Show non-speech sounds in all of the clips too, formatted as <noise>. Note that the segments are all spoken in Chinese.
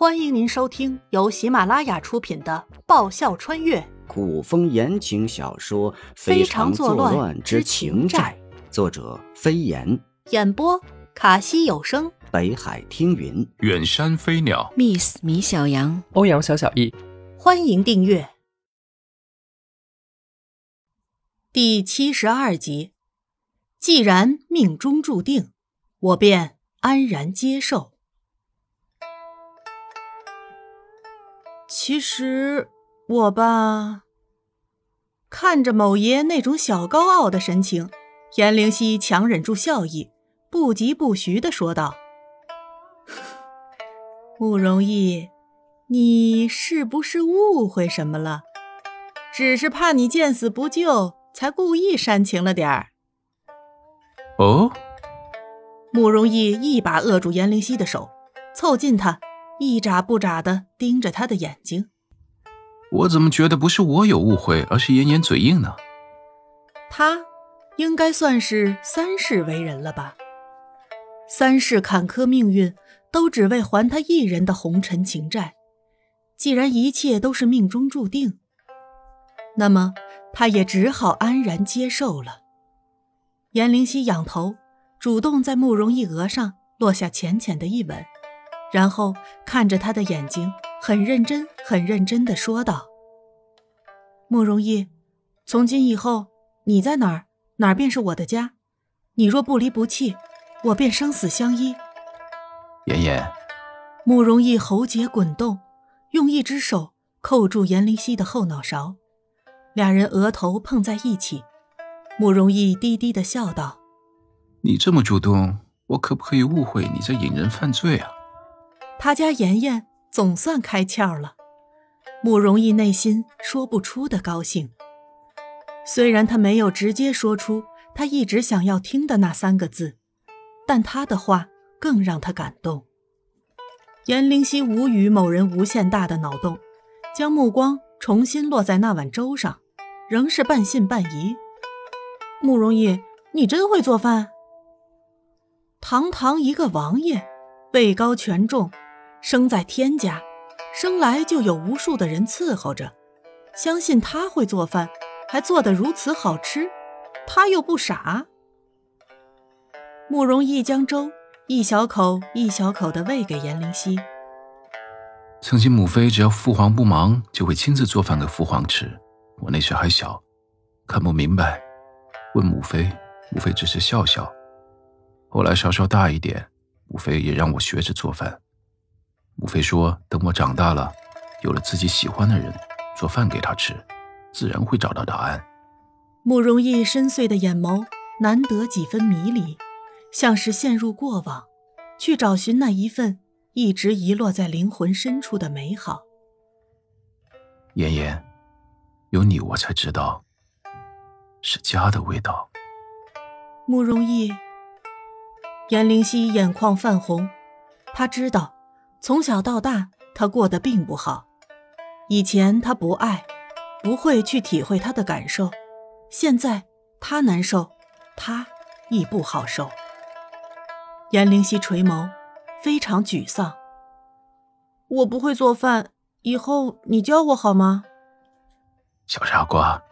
欢迎您收听由喜马拉雅出品的《爆笑穿越。古风言情小说《非常作乱之情债》，作者飞檐，演播卡西有声，北海听云，远山飞鸟，Miss 米小羊，欧阳小小易。欢迎订阅。第七十二集。既然命中注定，我便安然接受。其实我吧，看着某爷那种小高傲的神情，颜灵溪强忍住笑意，不疾不徐的说道：“ <laughs> 慕容易，你是不是误会什么了？只是怕你见死不救，才故意煽情了点儿。”哦，慕容易一把扼住颜灵溪的手，凑近他。一眨不眨的盯着他的眼睛，我怎么觉得不是我有误会，而是妍妍嘴硬呢？他应该算是三世为人了吧？三世坎坷命运，都只为还他一人的红尘情债。既然一切都是命中注定，那么他也只好安然接受了。颜灵溪仰头，主动在慕容易额上落下浅浅的一吻。然后看着他的眼睛，很认真、很认真的说道：“慕容易，从今以后，你在哪儿，哪儿便是我的家。你若不离不弃，我便生死相依。”妍妍，慕容易喉结滚动，用一只手扣住严灵溪的后脑勺，俩人额头碰在一起。慕容易低低的笑道：“你这么主动，我可不可以误会你在引人犯罪啊？”他家妍妍总算开窍了，慕容易内心说不出的高兴。虽然他没有直接说出他一直想要听的那三个字，但他的话更让他感动。颜灵溪无语某人无限大的脑洞，将目光重新落在那碗粥上，仍是半信半疑。慕容易，你真会做饭？堂堂一个王爷，位高权重。生在天家，生来就有无数的人伺候着，相信他会做饭，还做得如此好吃，他又不傻。慕容易将粥一小口一小口的喂给颜灵溪。曾经母妃只要父皇不忙，就会亲自做饭给父皇吃。我那时还小，看不明白，问母妃，母妃只是笑笑。后来稍稍大一点，母妃也让我学着做饭。母妃说：“等我长大了，有了自己喜欢的人，做饭给他吃，自然会找到答案。”慕容逸深邃的眼眸难得几分迷离，像是陷入过往，去找寻那一份一直遗落在灵魂深处的美好。妍妍，有你，我才知道是家的味道。慕容逸，颜灵溪眼眶泛红，他知道。从小到大，他过得并不好。以前他不爱，不会去体会他的感受。现在他难受，他亦不好受。颜灵溪垂眸，非常沮丧。我不会做饭，以后你教我好吗？小傻瓜。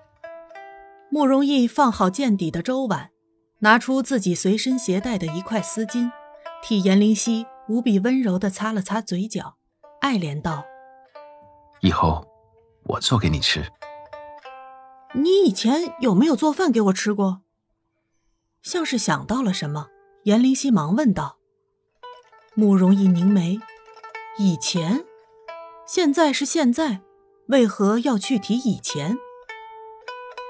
慕容易放好见底的粥碗，拿出自己随身携带的一块丝巾，替颜灵溪。无比温柔的擦了擦嘴角，爱怜道：“以后我做给你吃。你以前有没有做饭给我吃过？”像是想到了什么，颜灵溪忙问道。慕容逸凝眉：“以前？现在是现在，为何要去提以前？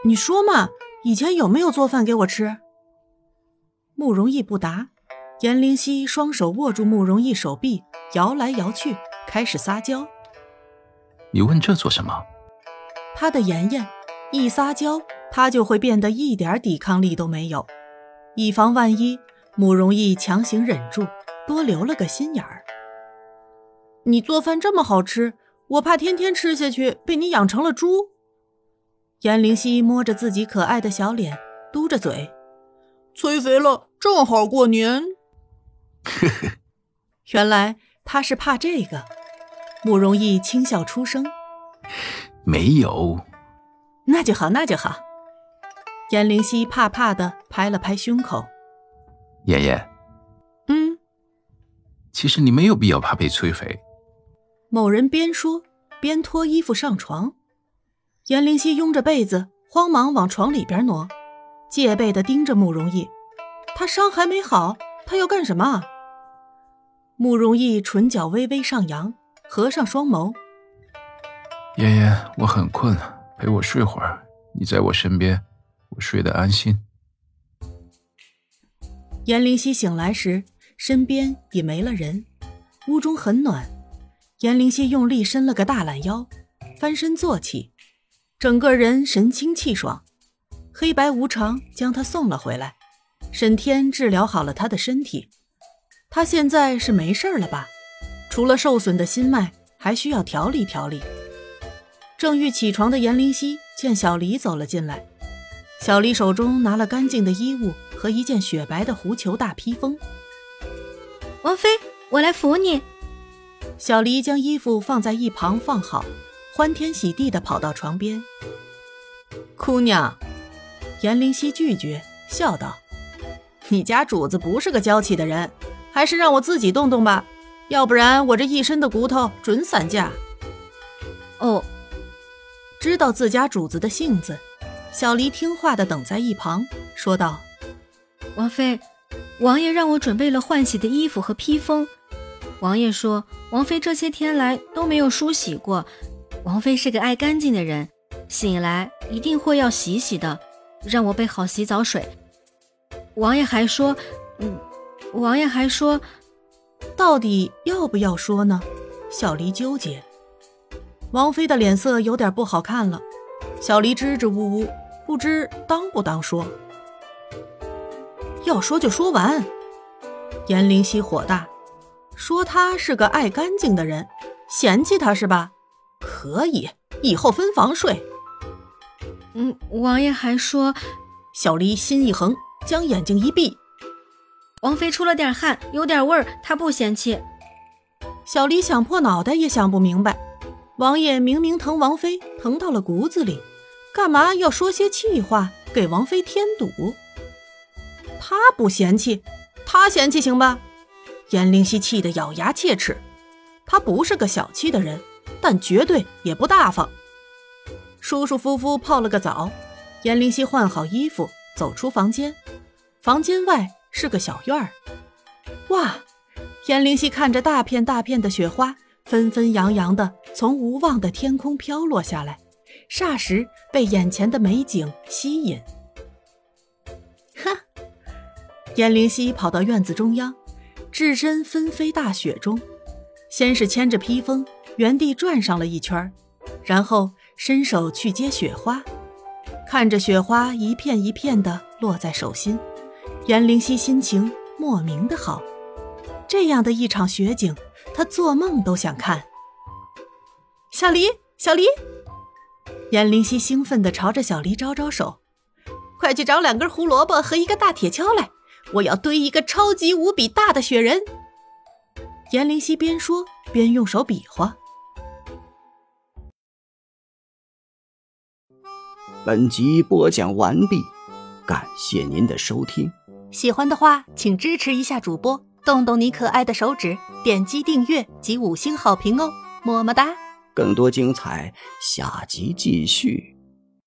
你说嘛，以前有没有做饭给我吃？”慕容逸不答。颜灵溪双手握住慕容易手臂，摇来摇去，开始撒娇。你问这做什么？他的妍妍一撒娇，他就会变得一点抵抗力都没有。以防万一，慕容易强行忍住，多留了个心眼儿。你做饭这么好吃，我怕天天吃下去被你养成了猪。颜灵溪摸着自己可爱的小脸，嘟着嘴，催肥了，正好过年。呵呵，原来他是怕这个。慕容易轻笑出声：“没有。”那就好，那就好。颜灵犀怕怕的拍了拍胸口：“妍妍，嗯，其实你没有必要怕被催肥。”某人边说边脱衣服上床。颜灵犀拥着被子，慌忙往床里边挪，戒备的盯着慕容逸。他伤还没好，他要干什么？慕容逸唇角微微上扬，合上双眸。妍妍，我很困了，陪我睡会儿。你在我身边，我睡得安心。颜灵犀醒来时，身边已没了人，屋中很暖。颜灵犀用力伸了个大懒腰，翻身坐起，整个人神清气爽。黑白无常将他送了回来。沈天治疗好了他的身体，他现在是没事了吧？除了受损的心脉，还需要调理调理。正欲起床的严灵犀见小黎走了进来，小黎手中拿了干净的衣物和一件雪白的狐裘大披风。王妃，我来扶你。小黎将衣服放在一旁放好，欢天喜地地跑到床边。姑娘，严灵犀拒绝，笑道。你家主子不是个娇气的人，还是让我自己动动吧，要不然我这一身的骨头准散架。哦，知道自家主子的性子，小黎听话的等在一旁，说道：“王妃，王爷让我准备了换洗的衣服和披风。王爷说，王妃这些天来都没有梳洗过，王妃是个爱干净的人，醒来一定会要洗洗的，让我备好洗澡水。”王爷还说，嗯，王爷还说，到底要不要说呢？小黎纠结。王妃的脸色有点不好看了，小黎支支吾吾，不知当不当说。要说就说完。颜灵犀火大，说他是个爱干净的人，嫌弃他是吧？可以，以后分房睡。嗯，王爷还说，小黎心一横。将眼睛一闭，王妃出了点汗，有点味儿，她不嫌弃。小黎想破脑袋也想不明白，王爷明明疼王妃，疼到了骨子里，干嘛要说些气话给王妃添堵？他不嫌弃，他嫌弃行吧？颜灵犀气得咬牙切齿。他不是个小气的人，但绝对也不大方。舒舒服服泡了个澡，颜灵犀换好衣服，走出房间。房间外是个小院儿，哇！颜灵犀看着大片大片的雪花纷纷扬扬的从无望的天空飘落下来，霎时被眼前的美景吸引。哈！颜灵犀跑到院子中央，置身纷飞大雪中，先是牵着披风原地转上了一圈，然后伸手去接雪花，看着雪花一片一片的落在手心。颜灵犀心情莫名的好，这样的一场雪景，他做梦都想看。小黎，小黎，颜灵犀兴奋地朝着小黎招招手：“快去找两根胡萝卜和一个大铁锹来，我要堆一个超级无比大的雪人。”颜灵犀边说边用手比划。本集播讲完毕，感谢您的收听。喜欢的话，请支持一下主播，动动你可爱的手指，点击订阅及五星好评哦，么么哒！更多精彩，下集继续。